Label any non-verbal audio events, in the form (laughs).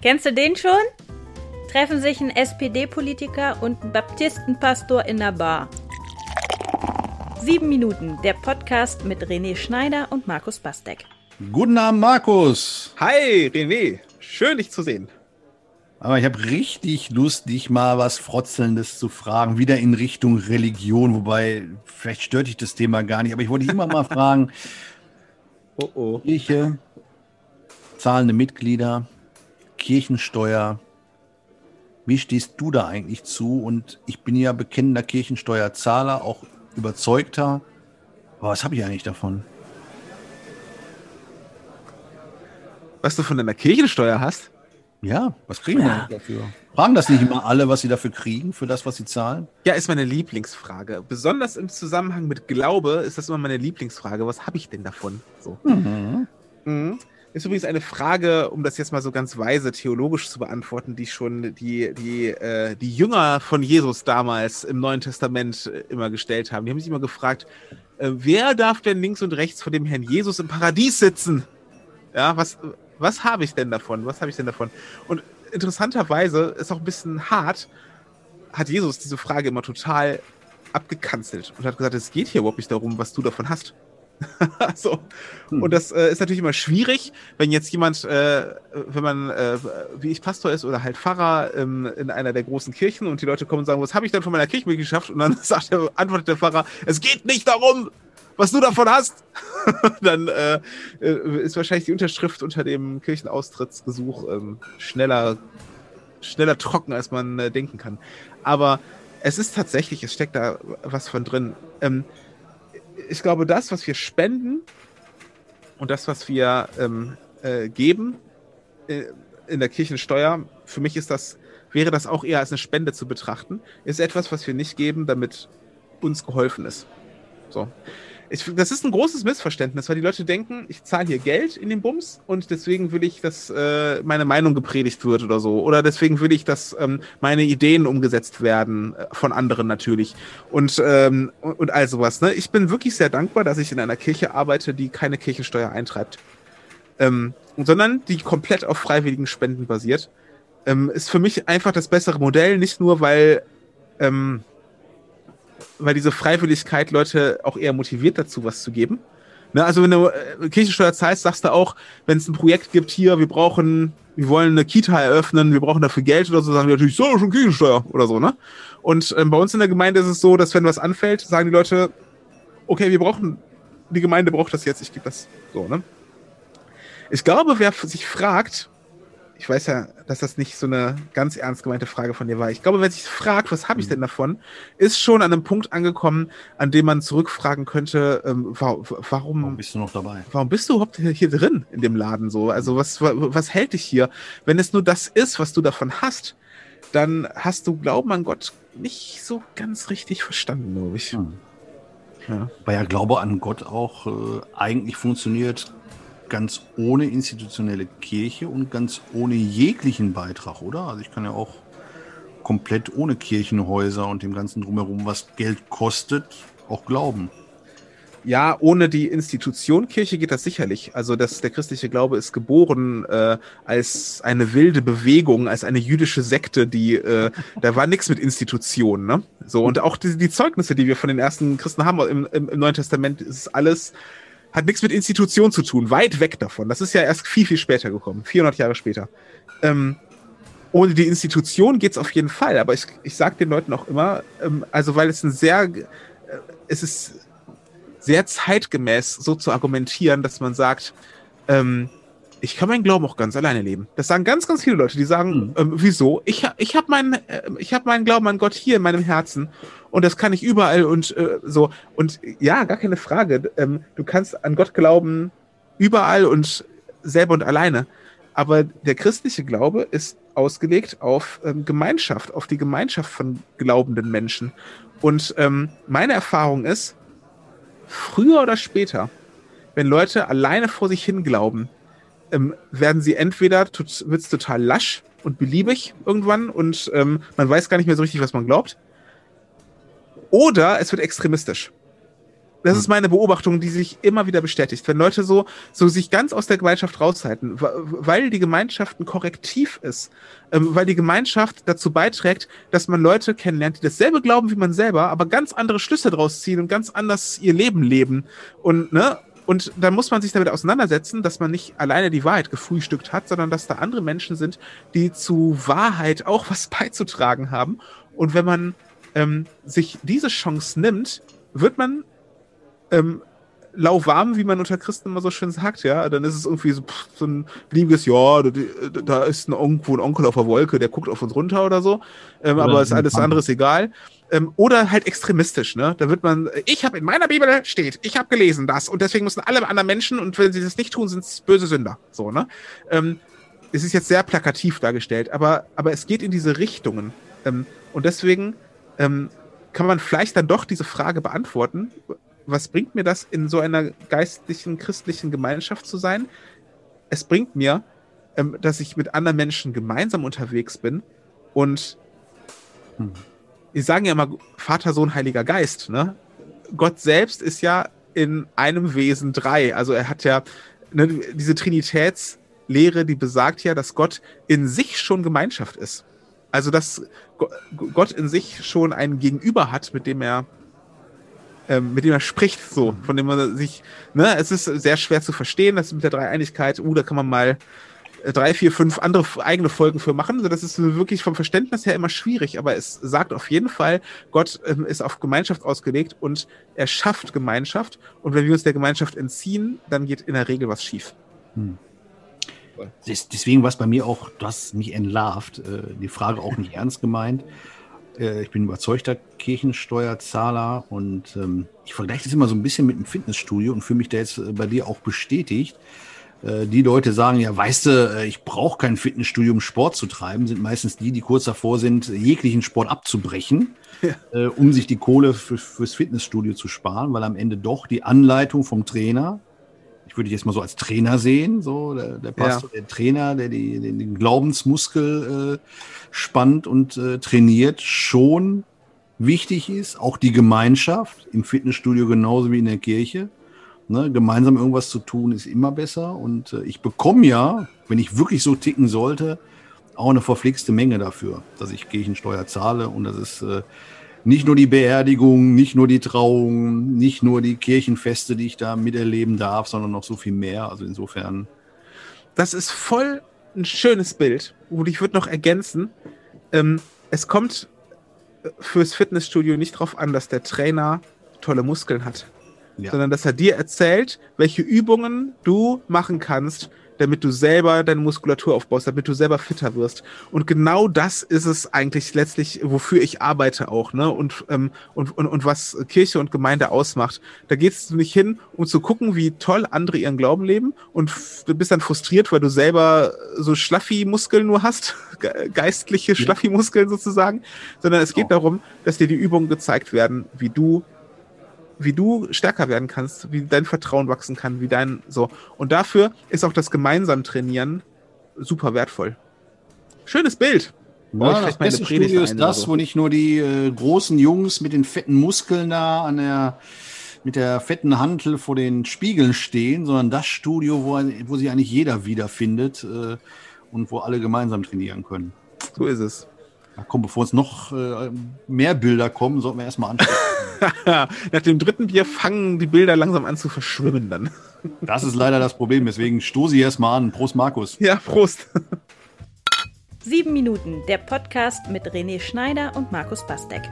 Kennst du den schon? Treffen sich ein SPD-Politiker und ein Baptistenpastor in der Bar. Sieben Minuten, der Podcast mit René Schneider und Markus Bastek. Guten Abend, Markus. Hi, René. Schön, dich zu sehen. Aber ich habe richtig Lust, dich mal was Frotzelndes zu fragen, wieder in Richtung Religion, wobei vielleicht stört dich das Thema gar nicht, aber ich wollte dich immer mal (laughs) fragen. Oh oh. Kirche, zahlende Mitglieder, Kirchensteuer. Wie stehst du da eigentlich zu? Und ich bin ja bekennender Kirchensteuerzahler, auch überzeugter. Aber was habe ich eigentlich davon? Was du von deiner Kirchensteuer hast? Ja, was kriegen wir dafür? Fragen das nicht immer alle, was sie dafür kriegen, für das, was sie zahlen? Ja, ist meine Lieblingsfrage. Besonders im Zusammenhang mit Glaube ist das immer meine Lieblingsfrage. Was habe ich denn davon? So. Mhm. Mhm. Ist übrigens eine Frage, um das jetzt mal so ganz weise theologisch zu beantworten, die schon die, die, äh, die Jünger von Jesus damals im Neuen Testament äh, immer gestellt haben. Die haben sich immer gefragt, äh, wer darf denn links und rechts vor dem Herrn Jesus im Paradies sitzen? Ja, was, was habe ich denn davon? Was habe ich denn davon? Und interessanterweise ist auch ein bisschen hart, hat Jesus diese Frage immer total abgekanzelt und hat gesagt, es geht hier überhaupt nicht darum, was du davon hast. (laughs) so. Hm. Und das äh, ist natürlich immer schwierig, wenn jetzt jemand, äh, wenn man äh, wie ich Pastor ist oder halt Pfarrer ähm, in einer der großen Kirchen und die Leute kommen und sagen, was habe ich denn von meiner Kirchenmitgliedschaft? Und dann (laughs) sagt der, antwortet der Pfarrer, es geht nicht darum, was du davon hast. (laughs) dann äh, äh, ist wahrscheinlich die Unterschrift unter dem Kirchenaustrittsgesuch ähm, schneller, schneller trocken, als man äh, denken kann. Aber es ist tatsächlich, es steckt da was von drin. Ähm, ich glaube, das, was wir spenden und das, was wir ähm, äh, geben äh, in der Kirchensteuer, für mich ist das, wäre das auch eher als eine Spende zu betrachten, ist etwas, was wir nicht geben, damit uns geholfen ist. So ich, das ist ein großes Missverständnis, weil die Leute denken, ich zahle hier Geld in den Bums und deswegen will ich, dass äh, meine Meinung gepredigt wird oder so. Oder deswegen will ich, dass ähm, meine Ideen umgesetzt werden, äh, von anderen natürlich. Und, ähm, und, und all sowas. Ne? Ich bin wirklich sehr dankbar, dass ich in einer Kirche arbeite, die keine Kirchensteuer eintreibt. Ähm, sondern die komplett auf freiwilligen Spenden basiert. Ähm, ist für mich einfach das bessere Modell, nicht nur, weil ähm, weil diese Freiwilligkeit Leute auch eher motiviert dazu, was zu geben. Ne, also wenn du äh, Kirchensteuer zahlst, sagst du auch, wenn es ein Projekt gibt hier, wir brauchen, wir wollen eine Kita eröffnen, wir brauchen dafür Geld oder so, sagen die natürlich, so, schon Kirchensteuer oder so, ne? Und ähm, bei uns in der Gemeinde ist es so, dass wenn was anfällt, sagen die Leute, okay, wir brauchen, die Gemeinde braucht das jetzt, ich gebe das so, ne? Ich glaube, wer sich fragt, ich weiß ja, dass das nicht so eine ganz ernst gemeinte Frage von dir war. Ich glaube, wer sich fragt, was habe ich denn davon, ist schon an einem Punkt angekommen, an dem man zurückfragen könnte, ähm, warum, warum bist du noch dabei? Warum bist du überhaupt hier drin in dem Laden so? Also was, was hält dich hier? Wenn es nur das ist, was du davon hast, dann hast du Glauben an Gott nicht so ganz richtig verstanden, glaube ich. Hm. Ja. Weil ja Glaube an Gott auch äh, eigentlich funktioniert ganz ohne institutionelle Kirche und ganz ohne jeglichen Beitrag, oder? Also ich kann ja auch komplett ohne Kirchenhäuser und dem ganzen drumherum, was Geld kostet, auch glauben. Ja, ohne die Institution Kirche geht das sicherlich. Also das, der christliche Glaube ist geboren äh, als eine wilde Bewegung, als eine jüdische Sekte, die äh, da war nichts mit Institutionen. Ne? So und auch die, die Zeugnisse, die wir von den ersten Christen haben im, im, im Neuen Testament, ist alles hat nichts mit Institution zu tun, weit weg davon. Das ist ja erst viel, viel später gekommen, 400 Jahre später. Ähm, ohne die Institution geht's auf jeden Fall, aber ich, ich sage den Leuten auch immer, ähm, also weil es ein sehr, äh, es ist sehr zeitgemäß so zu argumentieren, dass man sagt, ähm, ich kann meinen Glauben auch ganz alleine leben. Das sagen ganz, ganz viele Leute, die sagen, mhm. ähm, wieso? Ich, ich habe meinen, äh, ich hab meinen Glauben an Gott hier in meinem Herzen und das kann ich überall und äh, so. Und ja, gar keine Frage. Ähm, du kannst an Gott glauben überall und selber und alleine. Aber der christliche Glaube ist ausgelegt auf ähm, Gemeinschaft, auf die Gemeinschaft von glaubenden Menschen. Und ähm, meine Erfahrung ist, früher oder später, wenn Leute alleine vor sich hin glauben, ähm, werden sie entweder, wird es total lasch und beliebig irgendwann und ähm, man weiß gar nicht mehr so richtig, was man glaubt. Oder es wird extremistisch. Das ist meine Beobachtung, die sich immer wieder bestätigt. Wenn Leute so, so sich ganz aus der Gemeinschaft raushalten, weil die Gemeinschaft ein Korrektiv ist, ähm, weil die Gemeinschaft dazu beiträgt, dass man Leute kennenlernt, die dasselbe glauben wie man selber, aber ganz andere Schlüsse draus ziehen und ganz anders ihr Leben leben. Und, ne, und dann muss man sich damit auseinandersetzen, dass man nicht alleine die Wahrheit gefrühstückt hat, sondern dass da andere Menschen sind, die zu Wahrheit auch was (laughs) beizutragen haben. Und wenn man ähm, sich diese Chance nimmt, wird man ähm, lauwarm, wie man unter Christen immer so schön sagt, ja, dann ist es irgendwie so, pff, so ein liebiges, ja, da, da ist ein, irgendwo ein Onkel auf der Wolke, der guckt auf uns runter oder so, ähm, aber ist alles andere egal. Ähm, oder halt extremistisch, ne? Da wird man, ich habe in meiner Bibel steht, ich habe gelesen das und deswegen müssen alle anderen Menschen und wenn sie das nicht tun, sind es böse Sünder, so, ne? Ähm, es ist jetzt sehr plakativ dargestellt, aber, aber es geht in diese Richtungen. Ähm, und deswegen ähm, kann man vielleicht dann doch diese Frage beantworten, was bringt mir das, in so einer geistlichen, christlichen Gemeinschaft zu sein? Es bringt mir, ähm, dass ich mit anderen Menschen gemeinsam unterwegs bin und hm. die sagen ja immer Vater, Sohn, Heiliger Geist, ne? Gott selbst ist ja in einem Wesen drei. Also er hat ja ne, diese Trinitätslehre, die besagt ja, dass Gott in sich schon Gemeinschaft ist. Also dass Gott in sich schon ein Gegenüber hat, mit dem er ähm, mit dem er spricht, so, von dem man sich, ne, es ist sehr schwer zu verstehen, das mit der Dreieinigkeit, uh, da kann man mal äh, drei, vier, fünf andere eigene Folgen für machen. Also das ist wirklich vom Verständnis her immer schwierig, aber es sagt auf jeden Fall, Gott ähm, ist auf Gemeinschaft ausgelegt und er schafft Gemeinschaft. Und wenn wir uns der Gemeinschaft entziehen, dann geht in der Regel was schief. Hm. Deswegen war es bei mir auch, du hast mich entlarvt, äh, die Frage auch nicht (laughs) ernst gemeint. Äh, ich bin überzeugter Kirchensteuerzahler und ähm, ich vergleiche das immer so ein bisschen mit einem Fitnessstudio und fühle mich da jetzt äh, bei dir auch bestätigt. Äh, die Leute sagen, ja, weißt du, äh, ich brauche kein Fitnessstudio, um Sport zu treiben, sind meistens die, die kurz davor sind, jeglichen Sport abzubrechen, (laughs) ja. um sich die Kohle für, fürs Fitnessstudio zu sparen, weil am Ende doch die Anleitung vom Trainer ich würde dich jetzt mal so als Trainer sehen, so der, der Pastor, ja. der Trainer, der die, den, den Glaubensmuskel äh, spannt und äh, trainiert, schon wichtig ist. Auch die Gemeinschaft im Fitnessstudio genauso wie in der Kirche. Ne, gemeinsam irgendwas zu tun ist immer besser. Und äh, ich bekomme ja, wenn ich wirklich so ticken sollte, auch eine verflixte Menge dafür, dass ich Kirchensteuer zahle und das ist nicht nur die Beerdigung, nicht nur die Trauung, nicht nur die Kirchenfeste, die ich da miterleben darf, sondern noch so viel mehr. Also insofern. Das ist voll ein schönes Bild. Und ich würde noch ergänzen, ähm, es kommt fürs Fitnessstudio nicht darauf an, dass der Trainer tolle Muskeln hat, ja. sondern dass er dir erzählt, welche Übungen du machen kannst, damit du selber deine Muskulatur aufbaust, damit du selber fitter wirst. Und genau das ist es eigentlich letztlich, wofür ich arbeite auch, ne? Und, ähm, und, und, und was Kirche und Gemeinde ausmacht. Da gehst du nicht hin, um zu gucken, wie toll andere ihren Glauben leben und du bist dann frustriert, weil du selber so Schlaffi-Muskeln nur hast, (laughs) geistliche Schlaffi-Muskeln sozusagen, sondern es geht oh. darum, dass dir die Übungen gezeigt werden, wie du wie du stärker werden kannst, wie dein Vertrauen wachsen kann, wie dein so. Und dafür ist auch das gemeinsam Trainieren super wertvoll. Schönes Bild. Ja, das beste Studio ist das, so. wo nicht nur die äh, großen Jungs mit den fetten Muskeln da an der mit der fetten Hantel vor den Spiegeln stehen, sondern das Studio, wo, wo sich eigentlich jeder wiederfindet äh, und wo alle gemeinsam trainieren können. So ist es. Ja, komm, bevor uns noch äh, mehr Bilder kommen, sollten wir erstmal anschauen. (laughs) (laughs) Nach dem dritten Bier fangen die Bilder langsam an zu verschwimmen dann. Das ist leider das Problem, deswegen stoße ich erstmal an. Prost, Markus. Ja, Prost. Sieben Minuten, der Podcast mit René Schneider und Markus Bastek.